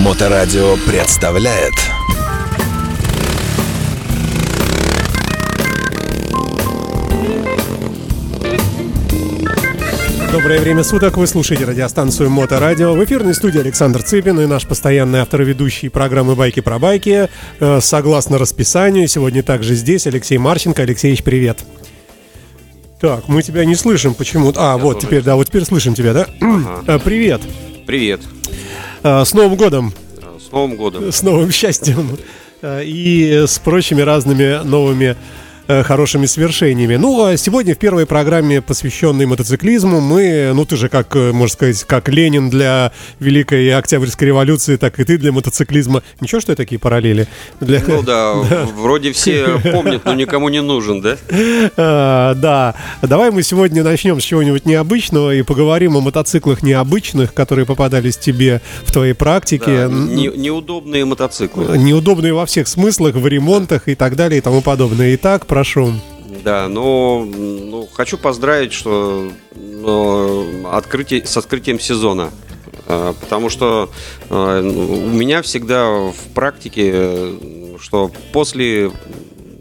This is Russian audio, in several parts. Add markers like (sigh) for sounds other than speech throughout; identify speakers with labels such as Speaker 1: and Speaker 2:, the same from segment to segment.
Speaker 1: Моторадио представляет
Speaker 2: Доброе время суток, вы слушаете радиостанцию Моторадио. В эфирной студии Александр Цыпин и наш постоянный автор и ведущий программы «Байки про байки». Э, Согласно расписанию, сегодня также здесь Алексей Марченко. Алексеевич, привет. Так, мы тебя не слышим почему-то. А, вот
Speaker 3: тоже
Speaker 2: теперь, да, вот теперь слышим тебя, да? Э, Привет.
Speaker 3: Привет.
Speaker 2: Э, С Новым годом,
Speaker 3: С Новым годом.
Speaker 2: с новым счастьем э, и с прочими разными новыми хорошими свершениями. Ну, а сегодня в первой программе, посвященной мотоциклизму, мы, ну ты же как, э, можно сказать, как Ленин для Великой Октябрьской революции, так и ты для мотоциклизма. Ничего, что я такие параллели? Для...
Speaker 3: Ну да, (laughs) вроде все помнят, но никому не нужен, да? (laughs)
Speaker 2: А, да, давай мы сегодня начнем с чего-нибудь необычного и поговорим о мотоциклах необычных, которые попадались тебе в твоей практике.
Speaker 3: Да, не- неудобные мотоциклы.
Speaker 2: Неудобные во всех смыслах, в ремонтах и так далее и тому подобное. Итак, прошу.
Speaker 3: Да, но ну, хочу поздравить, что ну, открытие, с открытием сезона. А, Потому что а, ну, у меня всегда в практике, что после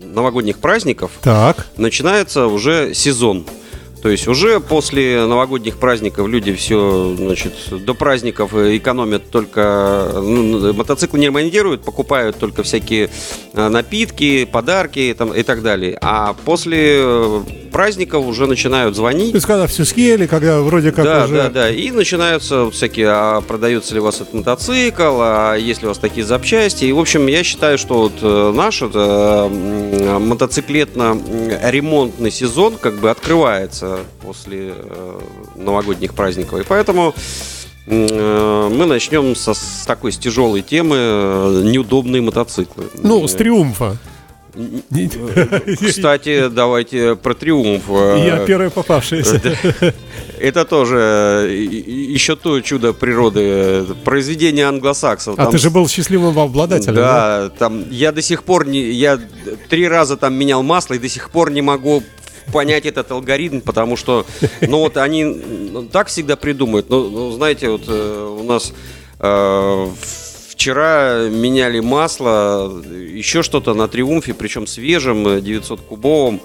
Speaker 3: новогодних праздников
Speaker 2: Так.
Speaker 3: начинается уже сезон. То есть уже после новогодних праздников люди все, значит, до праздников экономят только, ну, мотоциклы не ремонтируют, покупают только всякие э, напитки, подарки там, и так далее. А после э, праздников уже начинают
Speaker 2: То
Speaker 3: звонить.
Speaker 2: есть, когда все съели, когда вроде как
Speaker 3: да,
Speaker 2: уже...
Speaker 3: да, да. И начинаются всякие, а продается ли у вас этот мотоцикл, а есть ли у вас такие запчасти. И, в общем, я считаю, что вот э, наш вот, э, мотоциклетно-ремонтный сезон как бы открывается после э, новогодних праздников. И поэтому э, мы начнем со, с такой с тяжелой темы э, неудобные мотоциклы.
Speaker 2: Ну, с триумфа.
Speaker 3: Кстати, давайте про триумф.
Speaker 2: Я первый попавшийся.
Speaker 3: Это тоже еще то чудо природы, произведение англосаксов.
Speaker 2: А
Speaker 3: Там
Speaker 2: ты же был счастливым обладателем, да?
Speaker 3: Да, там я до сих пор не, я три раза там менял масло и до сих пор не могу понять этот алгоритм, потому что, ну вот они ну, так всегда придумают. Ну, ну, знаете, вот э, у нас э, вчера меняли масло, еще что-то на Триумфе, причем свежем, э, 900-кубовом.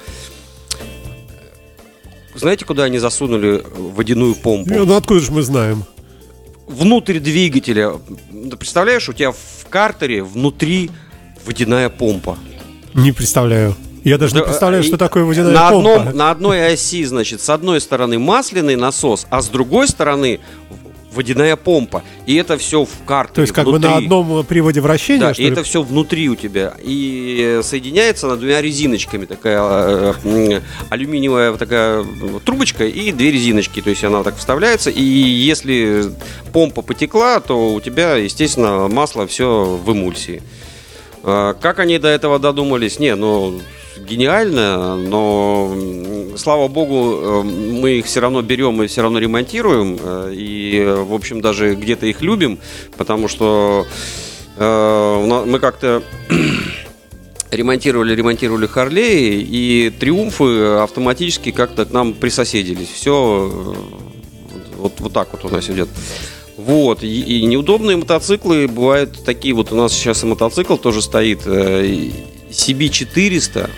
Speaker 3: Знаете, куда они засунули водяную помпу?
Speaker 2: Ну, откуда же мы знаем?
Speaker 3: внутрь двигателя. Представляешь, у тебя в картере внутри водяная помпа.
Speaker 2: Не представляю. Я даже не представляю,
Speaker 3: и
Speaker 2: что такое водяная
Speaker 3: на
Speaker 2: помпа.
Speaker 3: Одном, на одной оси, значит, с одной стороны масляный насос, а с другой стороны водяная помпа. И это все в картере
Speaker 2: То есть как бы
Speaker 3: внутри.
Speaker 2: на одном приводе вращения,
Speaker 3: Да, и
Speaker 2: ли?
Speaker 3: это все внутри у тебя. И э, соединяется она двумя резиночками. Такая э, м, алюминиевая такая э, трубочка и две резиночки. То есть она так вставляется. И если помпа потекла, то у тебя, естественно, масло все в эмульсии. А, Как они до этого додумались? Не, ну гениально, но слава богу, э, мы их все равно берем и все равно ремонтируем, э, и, в общем, даже где-то их любим, потому что э, мы как-то (clears throat) ремонтировали, ремонтировали Харлеи, и Триумфы автоматически как-то к нам присоседились. Все вот, вот так вот у нас идет. Вот, и, и неудобные мотоциклы бывают такие, вот у нас сейчас и мотоцикл тоже стоит, CB400,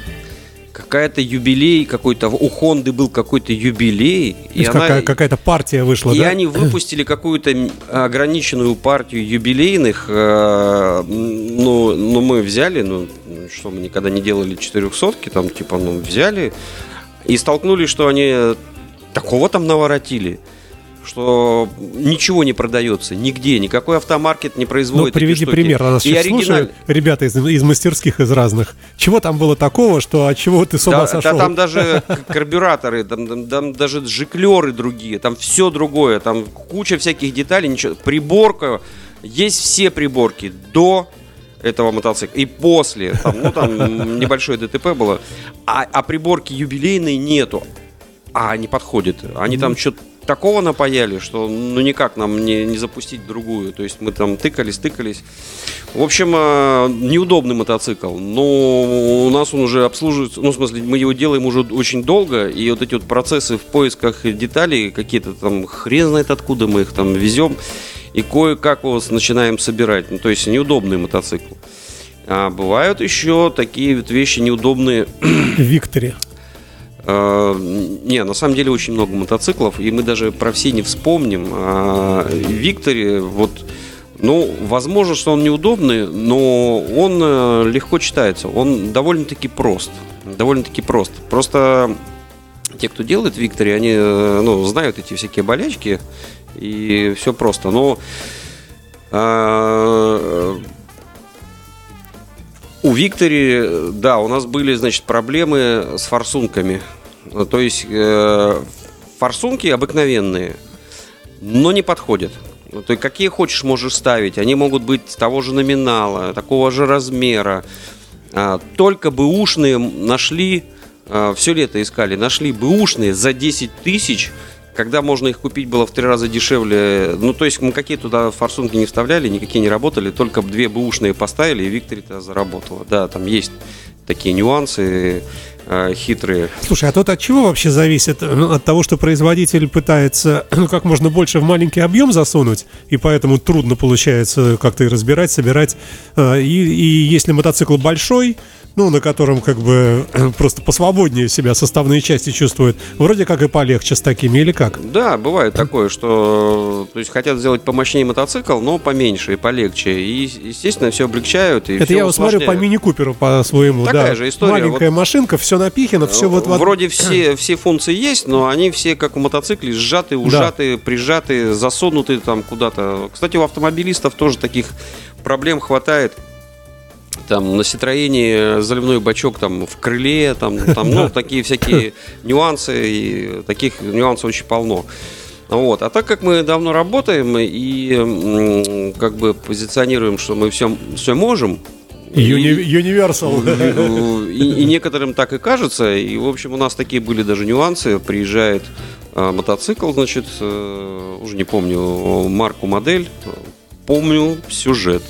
Speaker 3: какая-то юбилей какой-то, у Хонды был какой-то юбилей,
Speaker 2: То
Speaker 3: и
Speaker 2: есть
Speaker 3: она-
Speaker 2: какая- какая-то партия вышла,
Speaker 3: и
Speaker 2: да?
Speaker 3: они выпустили какую-то ограниченную партию юбилейных. э, ну, ну, мы взяли, ну, что мы никогда не делали 400 там, типа, ну, взяли и столкнулись, что они такого там наворотили, что ничего не продается нигде, никакой автомаркет не
Speaker 2: Ну,
Speaker 3: производит. эти
Speaker 2: приведи пример. Нас
Speaker 3: И оригиналь-
Speaker 2: слушают ребята из, из мастерских, из разных. Чего там было такого, что от чего ты с ума
Speaker 3: Да,
Speaker 2: сошел?
Speaker 3: да там даже (laughs) карбюраторы, там, там- там даже жиклеры другие, там все другое, там куча всяких деталей, ничего. Приборка, есть все приборки до этого мотоцикла и после, там, ну там (laughs) небольшое ДТП было, а, а приборки юбилейной нету, а они подходят, они там что-то такого напаяли, что ну никак нам не, не запустить другую. То есть мы там тыкались, тыкались. В общем, э, неудобный мотоцикл. Но у нас он уже обслуживается, ну, в смысле, мы его делаем уже очень долго, и вот эти вот процессы в поисках деталей, какие-то там, хрен знает откуда мы их там везем. и кое-как его начинаем собирать. Ну, то есть неудобный мотоцикл. А бывают еще такие вот вещи неудобные.
Speaker 2: Викторе.
Speaker 3: Э, Не, на самом деле очень много мотоциклов, и мы даже про все не вспомним. А, Викторе, вот, ну, возможно, что он неудобный, но он э, легко читается. Он довольно-таки прост. Довольно-таки прост. Просто те, кто делает Викторе, они э, ну, знают эти всякие болячки, и все просто. Но а, у Виктори, да, у нас были, значит, проблемы с форсунками. Ну, То есть э, форсунки обыкновенные, но не подходят. Ну, То есть какие хочешь можешь ставить. Они могут быть того же номинала, такого же размера. А, Только бэушные нашли, все лето искали, нашли бэушные за 10 тысяч, когда можно их купить было в три раза дешевле. Ну, то есть мы какие туда форсунки не вставляли, никакие не работали, только две бэушные поставили, и Виктори-то заработала. Да, там есть такие нюансы хитрые.
Speaker 2: Слушай, а тут от чего вообще зависит? Ну, От того, что производитель пытается (clears throat) ну, как можно больше в маленький объем засунуть, и поэтому трудно получается как-то и разбирать, собирать. Э, И, и если мотоцикл большой, ну, на котором как бы (clears throat) просто посвободнее себя составные части чувствует, вроде как и полегче с такими, или как?
Speaker 3: Да, бывает такое, что то есть хотят сделать помощнее мотоцикл, но поменьше и полегче. И, естественно, все облегчают. И
Speaker 2: Это
Speaker 3: всё
Speaker 2: я вот смотрю по
Speaker 3: усложняют.
Speaker 2: мини-куперу по своему,
Speaker 3: Такая
Speaker 2: да.
Speaker 3: же история.
Speaker 2: Маленькая машинка, все напихано, все вот...
Speaker 3: Вроде все, все функции есть, но они все, как в мотоцикле, сжаты, ужаты, прижаты, засунуты там куда-то. Кстати, у автомобилистов тоже таких проблем хватает. Там на Ситроене заливной бачок там в крыле, там, (laughs) там ну, такие всякие (laughs) нюансы, и таких нюансов очень полно. Вот. А так как мы давно работаем и как бы позиционируем, что мы все, все можем,
Speaker 2: Юни- Universal.
Speaker 3: Ну, и, и (laughs) некоторым так и кажется. И, в общем, у нас такие были даже нюансы. Приезжает а, мотоцикл, значит, э, уже не помню марку, модель. Помню сюжет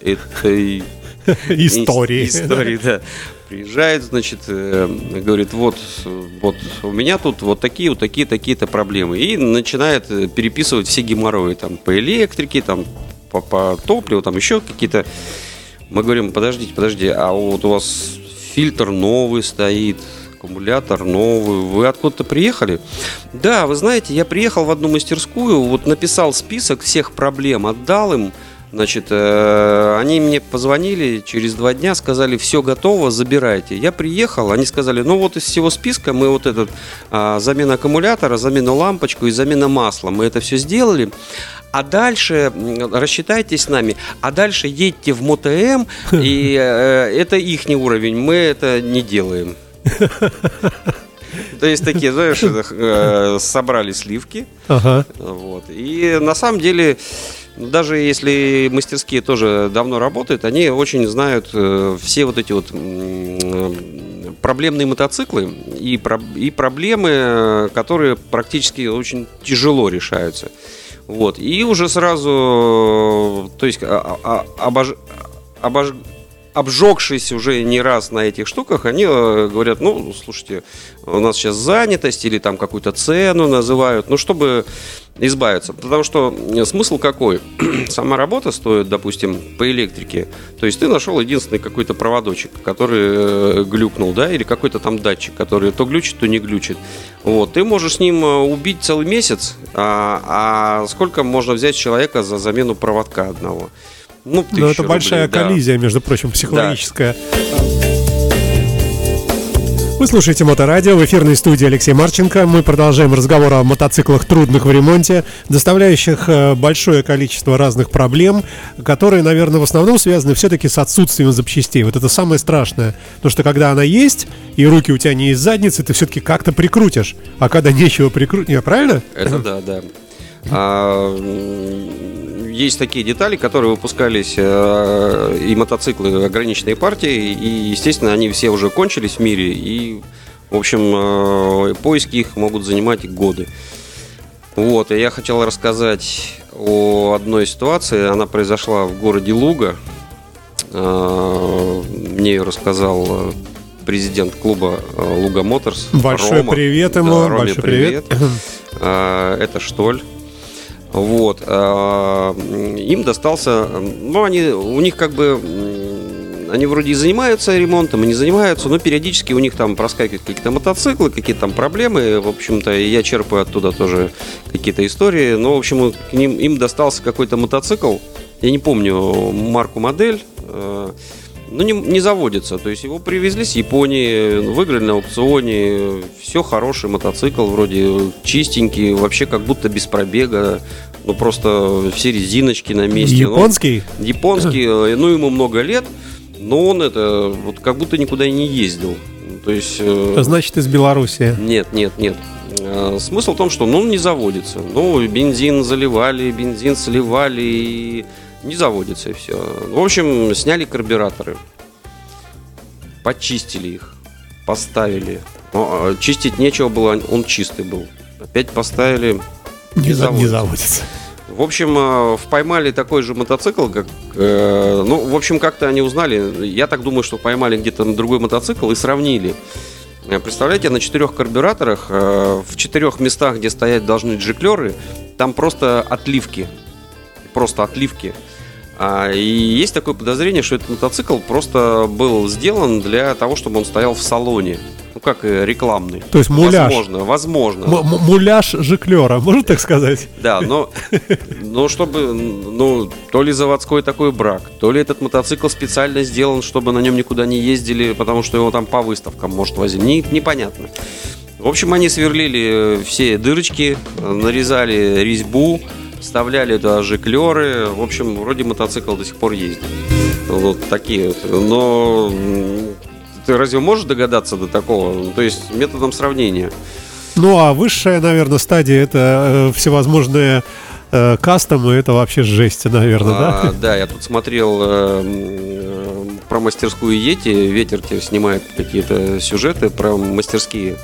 Speaker 3: этой (laughs)
Speaker 2: Истории.
Speaker 3: ис- Истории, да. Приезжает, значит, э, говорит, вот, э, вот у меня тут вот такие, вот такие, такие-то проблемы. И начинает э, переписывать все геморрои там по электрике, там по, по топливу, там еще какие-то. Мы говорим, подождите, подожди, а вот у вас фильтр новый стоит, аккумулятор новый, вы откуда-то приехали? Да, вы знаете, я приехал в одну мастерскую, вот написал список всех проблем, отдал им, Значит, э, они мне позвонили через два дня, сказали, все готово, забирайте. Я приехал, они сказали, ну вот из всего списка мы вот этот а, замена аккумулятора, замена лампочку и замена масла, мы это все сделали. А дальше рассчитайтесь с нами, а дальше едьте в МОТМ, (laughs) и э, это их уровень, мы это не делаем. (laughs) То есть такие, знаешь, э, собрали сливки,
Speaker 2: Ага.
Speaker 3: вот. И на самом деле, даже если мастерские тоже давно работают, они очень знают э, все вот эти вот проблемные мотоциклы и, и проблемы, которые практически очень тяжело решаются. Вот. И уже сразу, э, то есть а- а- обож- обож- обжегшись уже не раз на этих штуках, они э, говорят, ну, слушайте, у нас сейчас занятость или там какую-то цену называют, ну, чтобы избавиться. Потому что э, смысл какой? (clears throat) Сама работа стоит, допустим, по электрике. То есть ты нашел единственный какой-то проводочек, который э, глюкнул, да, или какой-то там датчик, который то глючит, то не глючит. Вот. Ты можешь с ним убить целый месяц, а, а сколько можно взять человека за замену проводка одного? Ну, тысячу
Speaker 2: это большая
Speaker 3: рублей, да.
Speaker 2: коллизия, между прочим, психологическая. Вы слушаете Моторадио в эфирной студии Алексей Марченко. Мы продолжаем разговор о мотоциклах трудных в ремонте, доставляющих э, большое количество разных проблем, которые, наверное, в основном связаны все-таки с отсутствием запчастей. Вот это самое страшное. Потому что когда она есть, и руки у тебя не из задницы, ты все-таки как-то прикрутишь. А когда нечего прикрутить, правильно?
Speaker 3: Это да, да. А, есть такие детали, которые выпускались э, и мотоциклы ограниченной партии, и, естественно, они все уже кончились в мире, и, в общем, э, поиски их могут занимать годы. Вот, и я хотел рассказать о одной ситуации. Она произошла в городе Луга. Э, Мне ее рассказал президент клуба Луга Моторс.
Speaker 2: Большой
Speaker 3: Рома.
Speaker 2: привет
Speaker 3: Да,
Speaker 2: ему,
Speaker 3: Роме
Speaker 2: большой привет.
Speaker 3: А, (laughs) Это Штоль. Вот. а, Им достался, ну, они, у них как бы, они вроде и занимаются ремонтом, и не занимаются, но периодически у них там проскакивают какие-то мотоциклы, какие-то там проблемы, в общем-то, я черпаю оттуда тоже какие-то истории, но, в общем, к ним, им достался какой-то мотоцикл, я не помню марку, модель, э, ну, не, не заводится. То есть его привезли с Японии, выиграли на аукционе. Все хороший мотоцикл, вроде чистенький, вообще как будто без пробега. Ну, просто все резиночки на месте. Ну,
Speaker 2: Японский?
Speaker 3: японский, (clears throat) э, ну, ему много лет, но он это вот как будто никуда и не ездил. То есть... э,
Speaker 2: Значит, из Белоруссии.
Speaker 3: нет, нет, нет. Э, Смысл в том, что ну, он не заводится. Ну, бензин заливали, бензин сливали, и не заводится, и все. В общем, сняли карбюраторы. Почистили их. Поставили. Но, а, чистить нечего было, он чистый был. Опять поставили.
Speaker 2: Не, не
Speaker 3: заводится.
Speaker 2: заводится.
Speaker 3: В общем, э, поймали такой же мотоцикл, как... э, Ну, в общем, как-то они узнали. Я так думаю, что поймали где-то на другой мотоцикл и сравнили. Э, Представляете, на четырех карбюраторах, э, в четырех местах, где стоять должны джиклеры, там просто отливки. Просто отливки. А, И есть такое подозрение, что этот мотоцикл просто был сделан для того, чтобы он стоял в салоне. Ну, как рекламный.
Speaker 2: То есть муляж.
Speaker 3: Возможно, возможно.
Speaker 2: М- м- муляж жиклера, можно так сказать?
Speaker 3: Да, но, но чтобы, ну, то ли заводской такой брак, то ли этот мотоцикл специально сделан, чтобы на нем никуда не ездили, потому что его там по выставкам, может, возили. Не- непонятно. В общем, они сверлили все дырочки, нарезали резьбу, вставляли туда жиклеры. В общем, вроде мотоцикл до сих пор ездит. Вот такие вот. Но ты разве можешь догадаться до такого? То есть методом сравнения.
Speaker 2: Ну, а высшая, наверное, стадия это э, всевозможные э, кастомы, это вообще жесть, наверное,
Speaker 3: А,
Speaker 2: да?
Speaker 3: да, я тут смотрел э, э, про мастерскую Йети. Ветер тебе снимает какие-то сюжеты про мастерские.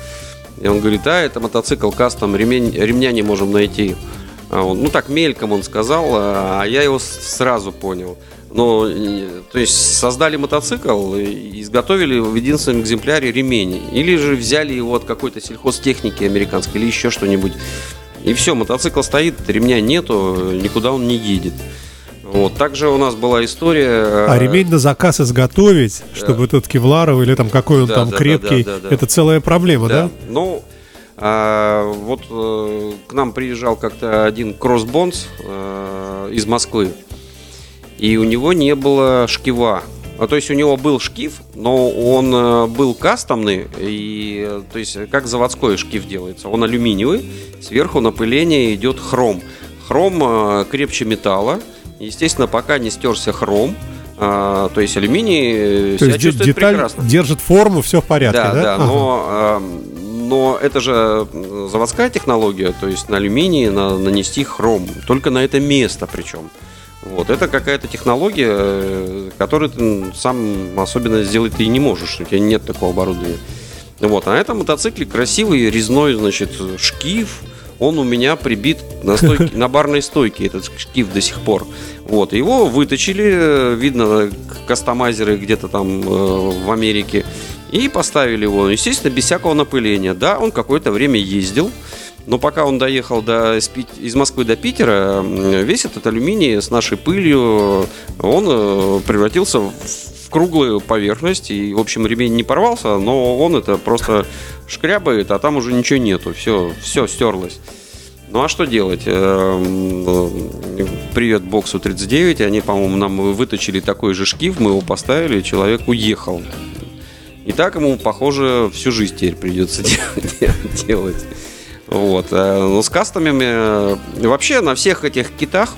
Speaker 3: И он говорит, да, это мотоцикл кастом, ремень, ремня не можем найти. А ну так мельком он сказал, а я его сразу понял. Но, э, то есть создали мотоцикл, изготовили в единственном экземпляре ремень. Или же взяли его от какой-то сельхозтехники американской или еще что-нибудь. И все, мотоцикл стоит, ремня нету, никуда он не едет. Вот. Также у нас была история...
Speaker 2: А
Speaker 3: э,
Speaker 2: ремень на заказ изготовить, чтобы этот кевларовый или там какой он
Speaker 3: Да,
Speaker 2: там
Speaker 3: да, да,
Speaker 2: крепкий,
Speaker 3: да, да, да.
Speaker 2: это целая проблема, да?
Speaker 3: Ну, а, вот э, к нам приезжал как-то один кроссбонс э, из Москвы, и у него не было шкива. А, то есть у него был шкив, но он э, был кастомный, и, то есть как заводской шкив делается. Он алюминиевый, сверху напыление идет хром. Хром крепче металла, естественно, пока не стерся хром, а, то есть алюминий
Speaker 2: То
Speaker 3: себя
Speaker 2: есть
Speaker 3: чувствует
Speaker 2: деталь
Speaker 3: прекрасно.
Speaker 2: держит форму, все в порядке,
Speaker 3: Да,
Speaker 2: да?
Speaker 3: да,
Speaker 2: Ага.
Speaker 3: но, но это же заводская технология, то есть на алюминии на- нанести хром, только на это место причем. Вот, это какая-то технология, э, которую ты сам особенно сделать ты и не можешь, у тебя нет такого оборудования. Вот, а на этом мотоцикле красивый резной, значит, шкив, он у меня прибит на, стойке, (laughs) на барной стойке, этот шкив до сих пор. Вот, его выточили, э, видно, кастомайзеры где-то там э, в Америке, и поставили его, естественно, без всякого напыления. Да, он какое-то время ездил, но пока он доехал до, из Москвы до Питера, весь этот алюминий с нашей пылью, он э, превратился в круглую поверхность, и, в общем, ремень не порвался, но он это просто шкрябает, а там уже ничего нету, все, все стерлось. Ну а что делать? Э, Привет боксу 39. Они, по-моему, нам выточили такой же шкив, мы его поставили, человек уехал. И так ему, похоже, всю жизнь теперь придется (laughs) де- делать. Вот. э, Но с кастомами э, вообще на всех этих китах,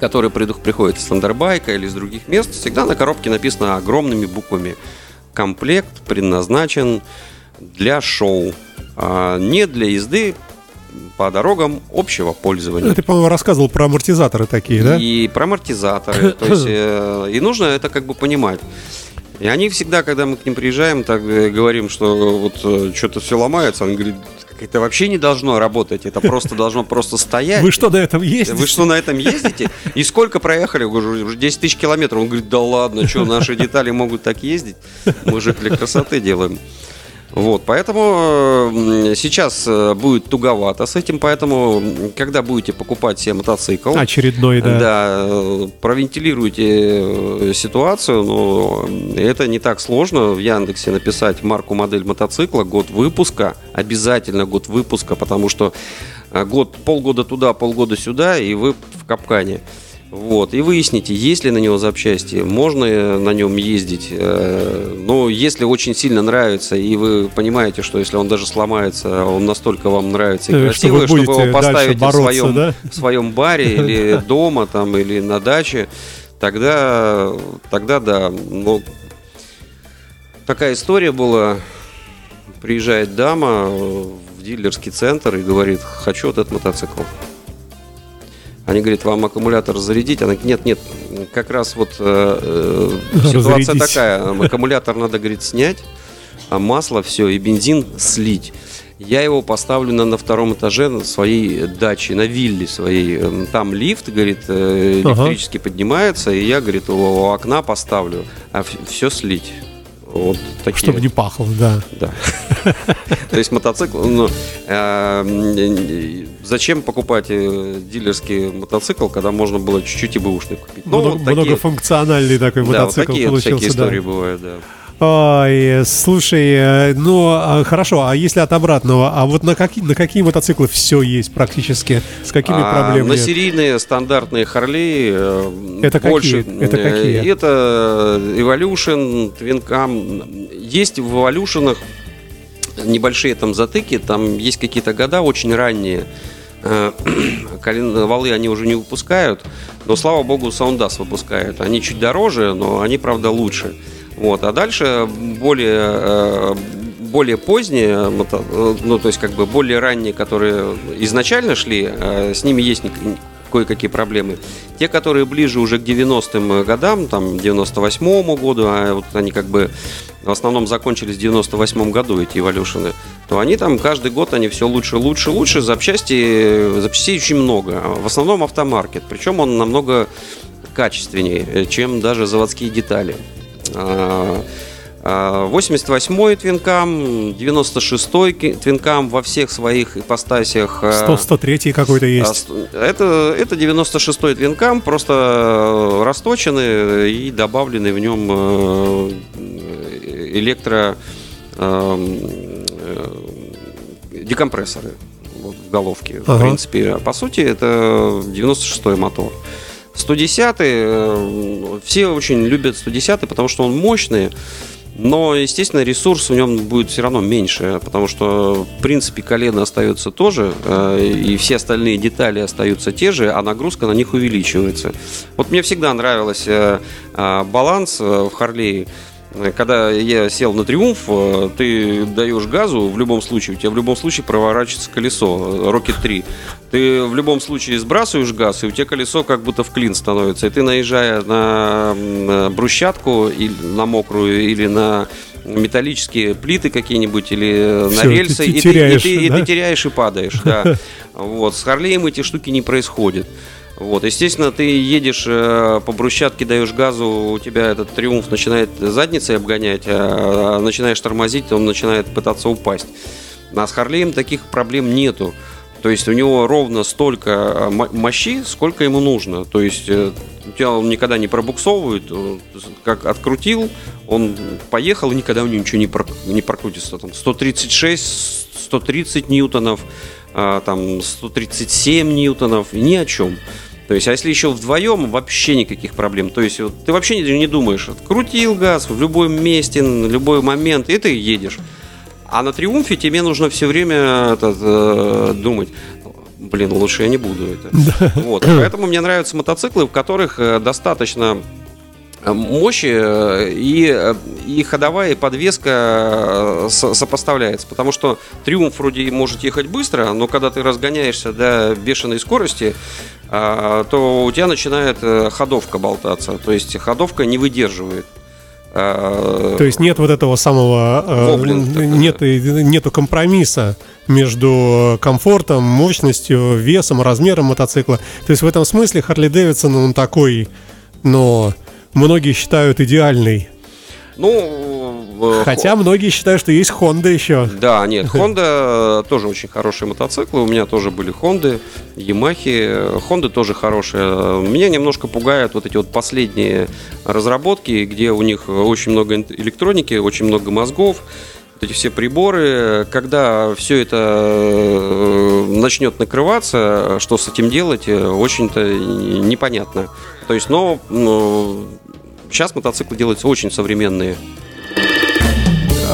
Speaker 3: которые приходят из Thunderbike или из других мест, всегда на коробке написано огромными буквами «Комплект предназначен для шоу, а не для езды по дорогам общего пользования».
Speaker 2: Ну, Ты, по-моему, рассказывал про амортизаторы такие, да?
Speaker 3: И про амортизаторы. То есть, э, и нужно это как бы понимать. И они всегда, когда мы к ним приезжаем, так э, говорим, что вот что-то все ломается. Он говорит, это вообще не должно работать, это просто должно просто стоять.
Speaker 2: Вы что, на этом ездите?
Speaker 3: Вы что, на этом ездите? И сколько проехали? Уже 10 тысяч километров. Он говорит, да ладно, что, наши детали могут так ездить? Мы же для красоты делаем. Вот, поэтому э, сейчас э, будет туговато с этим, поэтому, когда будете покупать себе мотоцикл,
Speaker 2: Очередной, да.
Speaker 3: да, э, провентилируйте ситуацию, но это не так сложно в Яндексе написать марку, модель мотоцикла, год выпуска, обязательно год выпуска, потому что год, полгода туда, полгода сюда, и вы в капкане. Вот, и выясните, есть ли на него запчасти, можно на нем ездить. Э, Но если очень сильно нравится, и вы понимаете, что если он даже сломается, он настолько вам нравится и
Speaker 2: Э, что
Speaker 3: красивый, чтобы его поставить
Speaker 2: дальше
Speaker 3: в
Speaker 2: бороться,
Speaker 3: своем,
Speaker 2: да?
Speaker 3: в своем баре или (laughs) дома там или на даче, тогда, тогда да. Но такая история была. Приезжает дама в дилерский центр и говорит, хочу вот этот мотоцикл. Они говорят, вам аккумулятор зарядить? Она говорит, нет, нет, как раз вот э, э, ситуация
Speaker 2: Разрядить.
Speaker 3: такая. Аккумулятор надо, говорит, снять, а масло все и бензин слить. Я его поставлю на, на втором этаже на своей даче, на вилле своей. Там лифт, говорит, э,
Speaker 2: Ага.
Speaker 3: электрически поднимается, и я, говорит, у, у окна поставлю, а все слить. Вот такие.
Speaker 2: Чтобы не пахло, да.
Speaker 3: Да. (laughs) То есть мотоцикл, ну, э, м, зачем покупать э, дилерский мотоцикл, когда можно было чуть-чуть и бэушный купить? Ну, такие-
Speaker 2: Многофункциональный такой мотоцикл
Speaker 3: такие
Speaker 2: получился.
Speaker 3: всякие
Speaker 2: да.
Speaker 3: истории бывают, да.
Speaker 2: Ой, слушай, э, ну а, хорошо, а если от обратного, а вот на какие, на какие мотоциклы все есть практически? С какими
Speaker 3: А,
Speaker 2: проблемами?
Speaker 3: На серийные стандартные Харли э,
Speaker 2: Это какие?
Speaker 3: больше.
Speaker 2: Это
Speaker 3: э,
Speaker 2: какие?
Speaker 3: Это Evolution, Twin Есть в Evolution небольшие там затыки, там есть какие-то года очень ранние. (clears throat) Колен- Валы они уже не выпускают, но слава богу, Саундас выпускает. Они чуть дороже, но они, правда, лучше. Вот. А дальше более, э, более поздние, э, ну, то есть как бы более ранние, которые изначально шли, э, с ними есть кое-какие проблемы. Те, которые ближе уже к 90-м годам, там, 98-му году, а вот они как бы в основном закончились в 98 году, эти эволюшены, то они там каждый год, они все лучше, лучше, лучше. Запчасти, запчастей очень много. В основном автомаркет. Причем он намного качественнее, чем даже заводские детали. А, а, 88-й твинкам, 96-й ки- твинкам во всех своих ипостасях. а,
Speaker 2: 100, 103 какой-то
Speaker 3: а,
Speaker 2: есть.
Speaker 3: ст- Это, это 96-й твинкам, просто э, расточены и добавлены в нем э, электро э, декомпрессоры вот, в головке. В
Speaker 2: Ага.
Speaker 3: принципе, по сути, это 96-й мотор. 110 э, все очень любят 110 потому что он мощный. Но, естественно, ресурс в нем будет все равно меньше, потому что, в принципе, колено остается тоже, э, и все остальные детали остаются те же, а нагрузка на них увеличивается. Вот мне всегда нравилось э, баланс в Харлее. Э, Когда я сел на Триумф, э, ты даешь газу, в любом случае, у тебя в любом случае проворачивается колесо, Rocket 3. Ты в любом случае сбрасываешь газ, и у тебя колесо как будто в клин становится. И ты, наезжая на м, брусчатку, или на мокрую, или на металлические плиты какие-нибудь, или
Speaker 2: Всё,
Speaker 3: на
Speaker 2: ты
Speaker 3: рельсы, и, ты, и
Speaker 2: теряешь,
Speaker 3: ты- и
Speaker 2: да?
Speaker 3: ты теряешь и падаешь. Да. (laughs) Вот. С Харлеем эти штуки не происходят. Вот, естественно, ты едешь э, по брусчатке, даешь газу, у тебя этот триумф начинает задницей обгонять, а, а начинаешь тормозить, он начинает пытаться упасть. А с Харлеем таких проблем нету. То есть у него ровно столько э, мо- мощи, сколько ему нужно. То есть э, у тебя он никогда не пробуксовывает, э, как открутил, он поехал, и никогда у него ничего не, про- не прокрутится. Там 136, 130 ньютонов, а, там 137 ньютонов, ни о чем. То есть, а если еще вдвоем, вообще никаких проблем. То есть, вот, ты вообще не, не думаешь, открутил газ в любом месте, на любой момент, и ты едешь. А на триумфе тебе нужно все время этот, э, думать. Блин, лучше я не буду это. Вот. Поэтому мне нравятся мотоциклы, в которых э, достаточно мощи э, и, э, и ходовая и подвеска э, со- сопоставляется. Потому что триумф вроде может ехать быстро, но когда ты разгоняешься до бешеной скорости, то у тебя начинает ходовка болтаться. То есть ходовка не выдерживает.
Speaker 2: То есть нет вот этого самого...
Speaker 3: Воблинг
Speaker 2: нет, нету компромисса между комфортом, мощностью, весом, размером мотоцикла. То есть в этом смысле Харли Дэвидсон, он такой, но многие считают идеальный.
Speaker 3: Ну, э,
Speaker 2: Хотя многие считают, что есть Honda еще.
Speaker 3: Да, нет, Honda тоже очень хорошие мотоциклы. У меня тоже были Honda, Yamaha. Honda тоже хорошие. Меня немножко пугают вот эти вот последние разработки, где у них очень много электроники, очень много мозгов эти все приборы, когда все это э, начнет накрываться, что с этим делать, э, очень-то непонятно. То есть, но, но сейчас мотоциклы делаются очень современные.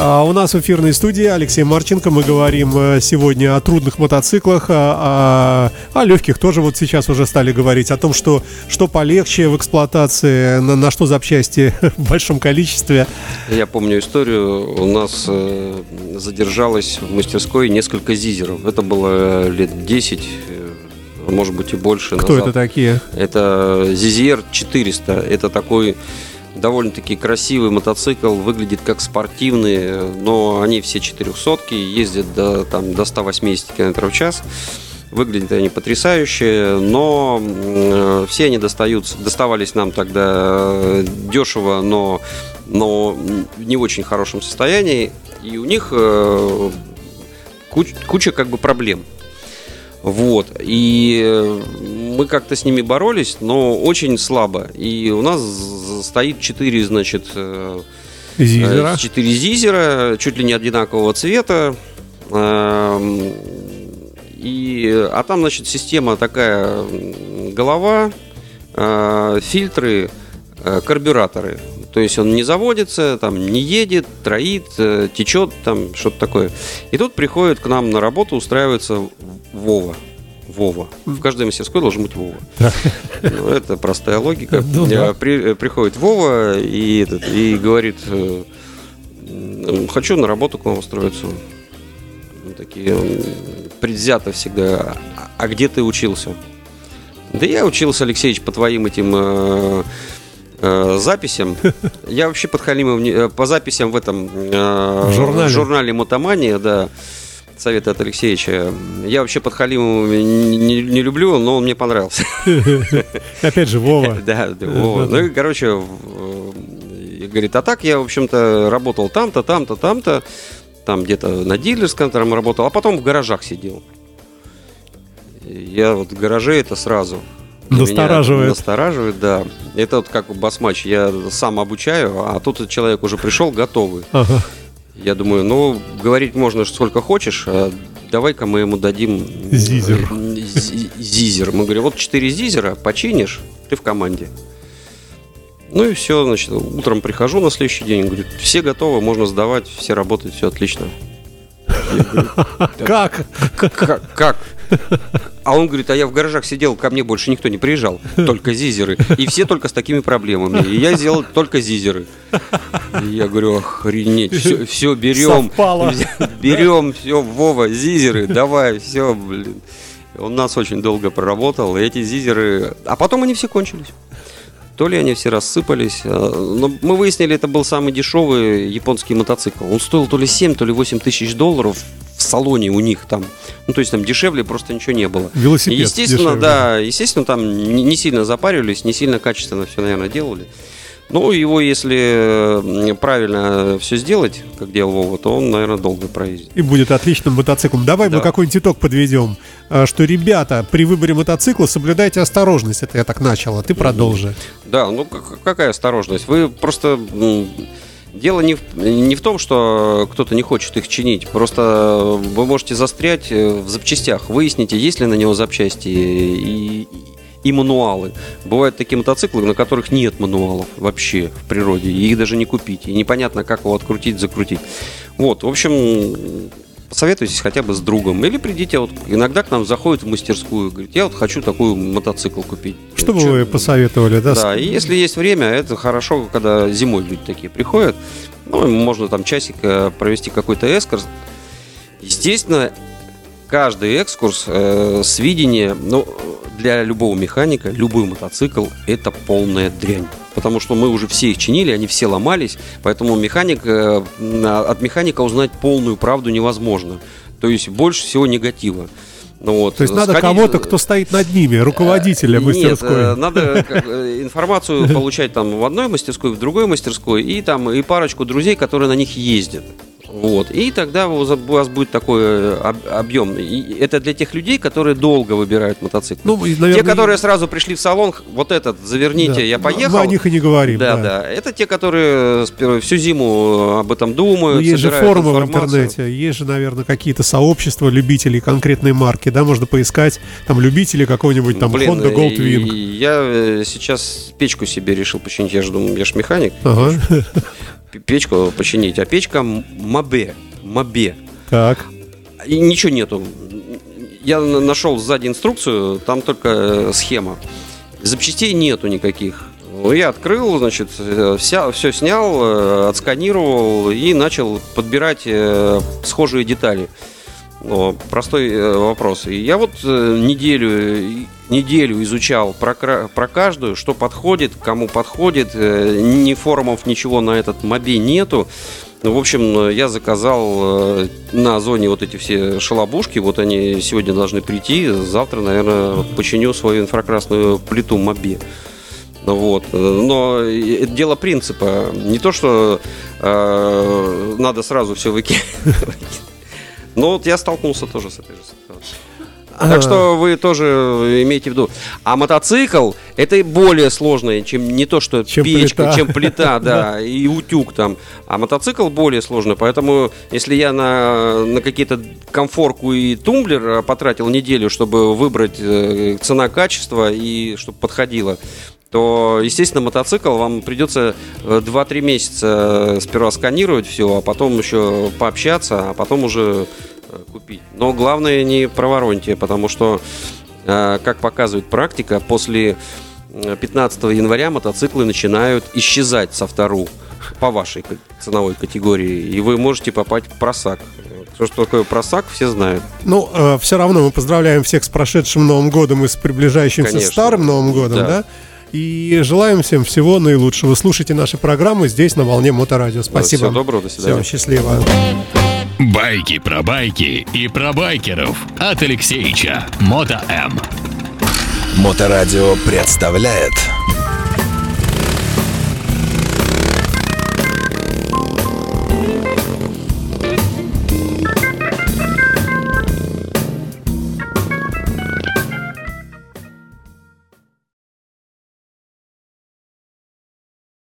Speaker 2: А у нас в эфирной студии Алексей Марченко. Мы говорим э, сегодня о трудных мотоциклах, о, о, о легких тоже вот сейчас уже стали говорить, о том, что, что полегче в эксплуатации, на, на что запчасти (laughs) в большом количестве.
Speaker 3: Я помню историю, у нас э, задержалось в мастерской несколько зизеров. Это было лет 10, э, может быть и больше
Speaker 2: Кто
Speaker 3: назад.
Speaker 2: это такие?
Speaker 3: Это ZZR 400. Это такой довольно-таки красивый мотоцикл, выглядит как спортивный, но они все 400 ездят до, там, до 180 км в час. Выглядят они потрясающе, но э, все они достаются, доставались нам тогда дешево, но, но в не очень хорошем состоянии. И у них э, куч, куча как бы проблем. Вот. И э, мы как-то с ними боролись, но очень слабо. И у нас стоит 4, значит,
Speaker 2: э, зизера.
Speaker 3: 4 зизера, чуть ли не одинакового цвета. Эм, и, а там, значит, система такая, голова, э, фильтры, карбюраторы. То есть он не заводится, там не едет, троит, течет, там что-то такое. И тут приходит к нам на работу, устраивается Вова. Вова. В каждой мастерской должен быть Вова. Ну, это простая логика. (laughs) Ну, да. При, приходит Вова и, этот, и говорит, э, хочу на работу к вам устроиться. Такие предвзято всегда. А, а где ты учился? Да я учился, Алексеевич, по твоим этим э, э, записям. (laughs) Я вообще под Халимов э, по записям в этом
Speaker 2: э, журнале.
Speaker 3: журнале Мотомания, да совета от Алексеевича. Я вообще под Халимовым не, не, не люблю, но он мне понравился. (laughs)
Speaker 2: Опять же, Вова. (laughs)
Speaker 3: Да, Вова. Ну и, короче, говорит, а так я, в общем-то, работал там-то, там-то, там-то, там где-то на дилерском там работал, а потом в гаражах сидел. Я вот в гараже это сразу.
Speaker 2: Настораживает.
Speaker 3: Настораживает, да. Это вот как басмач. Я сам обучаю, а тут человек уже пришел готовый. Ага. Я думаю, ну, говорить можно сколько хочешь, а давай-ка мы ему дадим...
Speaker 2: Зизер.
Speaker 3: Зизер. Мы говорим, вот 4 зизера, починишь, ты в команде. Ну и все, значит, утром прихожу на следующий день, говорю, все готовы, можно сдавать, все работают, все отлично. (laughs)
Speaker 2: Как?
Speaker 3: Как? А он говорит, а я в гаражах сидел, ко мне больше никто не приезжал, только зизеры. И все только с такими проблемами. И я сделал только зизеры. И я говорю, охренеть, все, все берем.
Speaker 2: Совпало.
Speaker 3: Берем, все, Вова, зизеры, давай, все, блин. Он нас очень долго проработал, и эти зизеры... А потом они все кончились. То ли они все рассыпались. А, но мы выяснили, это был самый дешевый японский мотоцикл. Он стоил то ли 7, то ли 8 тысяч долларов салоне у них там. Ну, то есть там дешевле просто ничего не было.
Speaker 2: Велосипед
Speaker 3: Естественно, дешевле. да, естественно, там не, не сильно запаривались, не сильно качественно все, наверное, делали. Ну, его, если правильно все сделать, как делал Вова, то он, наверное, долго проездит.
Speaker 2: И будет отличным мотоциклом. Давай да. мы какой-нибудь итог подведем. А, что, ребята, при выборе мотоцикла соблюдайте осторожность. Это я так начал, а ты продолжи.
Speaker 3: Да, ну какая осторожность? Вы просто... Дело не в, не в том, что кто-то не хочет их чинить. Просто вы можете застрять э, в запчастях. Выясните, есть ли на него запчасти и, и мануалы. Бывают такие мотоциклы, на которых нет мануалов вообще в природе, и их даже не купить, и непонятно, как его открутить, закрутить. Вот, в общем, посоветуйтесь хотя бы с другом. Или придите, вот иногда к нам заходит в мастерскую, говорит, я вот хочу такой мотоцикл купить.
Speaker 2: Что бы вы посоветовали, да?
Speaker 3: Да, и если есть время, это хорошо, когда зимой люди такие приходят. Ну, можно там часик э, провести какой-то эскорт. Естественно, каждый экскурс э, с видения, ну, для любого механика, любой мотоцикл – это полная дрянь. Потому что мы уже все их чинили, они все ломались, поэтому механик, э, от механика узнать полную правду невозможно. То есть больше всего негатива. Ну, вот,
Speaker 2: То есть надо
Speaker 3: сходить-
Speaker 2: кого-то, кто стоит над ними, руководителя
Speaker 3: Нет,
Speaker 2: мастерской.
Speaker 3: э, надо э, информацию (laughs) получать там в одной мастерской, в другой мастерской, и там и парочку друзей, которые на них ездят. Вот. И тогда у вас будет такой э, об- объем. И это для тех людей, которые долго выбирают мотоцикл.
Speaker 2: Ну, и,
Speaker 3: Те,
Speaker 2: наверное,
Speaker 3: которые сразу пришли в салон, вот этот, заверните,
Speaker 2: да.
Speaker 3: я
Speaker 2: Мы
Speaker 3: поехал.
Speaker 2: о них и не говорим.
Speaker 3: да, да, Это те, которые сперва- всю зиму об этом думают.
Speaker 2: Ну, есть же форумы в интернете, есть же, наверное, какие-то сообщества любителей конкретной марки, да, можно поискать там любители какого-нибудь там
Speaker 3: Блин,
Speaker 2: Honda Goldwing.
Speaker 3: Я э, сейчас печку себе решил починить. Я же думаю, я же механик.
Speaker 2: Ага,
Speaker 3: Печку починить. А печка Мабе. Мабе.
Speaker 2: так.
Speaker 3: И ничего нету. Я на- нашел сзади инструкцию, там только э, схема. Запчастей нету никаких. Я открыл, значит, э, вся, все снял, э, отсканировал и начал подбирать схожие детали. Простой э, вопрос. Я вот э, неделю, и- неделю изучал про, про каждую, что подходит, кому подходит. Э, Ни форумов, ничего на этот мобе нету. Ну, в общем, э, я заказал э, на Озоне вот эти все шалобушки. Вот они сегодня должны прийти. Завтра, наверное, починю свою инфракрасную плиту мобе. Ну Вот. э, Но это дело принципа. Не то, что э, надо сразу все выкидывать. Но вот я столкнулся тоже с этой же ситуацией. Так что вы тоже имейте в виду. А мотоцикл это более сложное, чем не то, что
Speaker 2: Чем
Speaker 3: печка,
Speaker 2: плита.
Speaker 3: чем плита, (laughs) да, и утюг там. А мотоцикл более сложный. Поэтому, если я на, на какие-то комфорку и тумблер э, потратил неделю, чтобы выбрать э, цена-качество и чтобы подходило, то, естественно, мотоцикл вам придется э, 2-3 месяца сперва сканировать все, а потом еще пообщаться, а потом уже э, купить. Но главное не провороньте, потому что, э, как показывает практика, после э, 15 января мотоциклы начинают исчезать со втору по вашей ценовой категории, и вы можете попасть в просак. Что, что такое просак, все знают.
Speaker 2: Ну, все равно мы поздравляем всех с прошедшим Новым годом и с приближающимся
Speaker 3: Конечно.
Speaker 2: Старым Новым годом,
Speaker 3: Да.
Speaker 2: да? И желаем всем всего наилучшего. Слушайте наши программы здесь, на волне Моторадио. Спасибо.
Speaker 3: Всего доброго, до свидания.
Speaker 2: Всем счастливо.
Speaker 4: Байки про байки и про байкеров от Алексеича. Мото М.
Speaker 1: Моторадио представляет